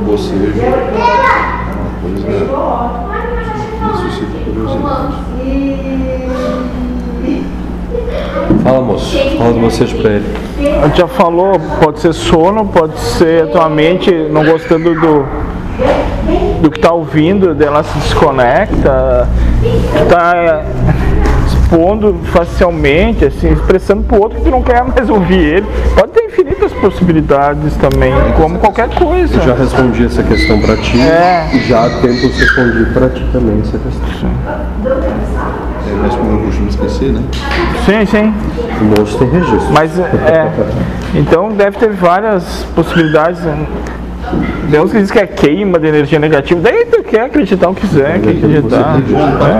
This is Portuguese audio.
bocejo é uma coisa que curiosidade. Fala, moço. Fala do bocejo pra ele. A gente já falou, pode ser sono, pode ser a tua mente não gostando do, do que tá ouvindo, dela se desconecta, tá expondo facialmente, assim, expressando pro outro que tu não quer mais ouvir ele. Pode ter infinitas possibilidades também, como qualquer coisa. Eu já respondi essa questão pra ti É. e já há tempos respondi pra ti também essa questão. É, mas como eu costumo esquecer, né? Sim, sim. O moço tem registro. Mas é. Então deve ter várias possibilidades. né? Tem uns que dizem que é queima de energia negativa. Daí tu quer acreditar o que quiser, quer acreditar. É.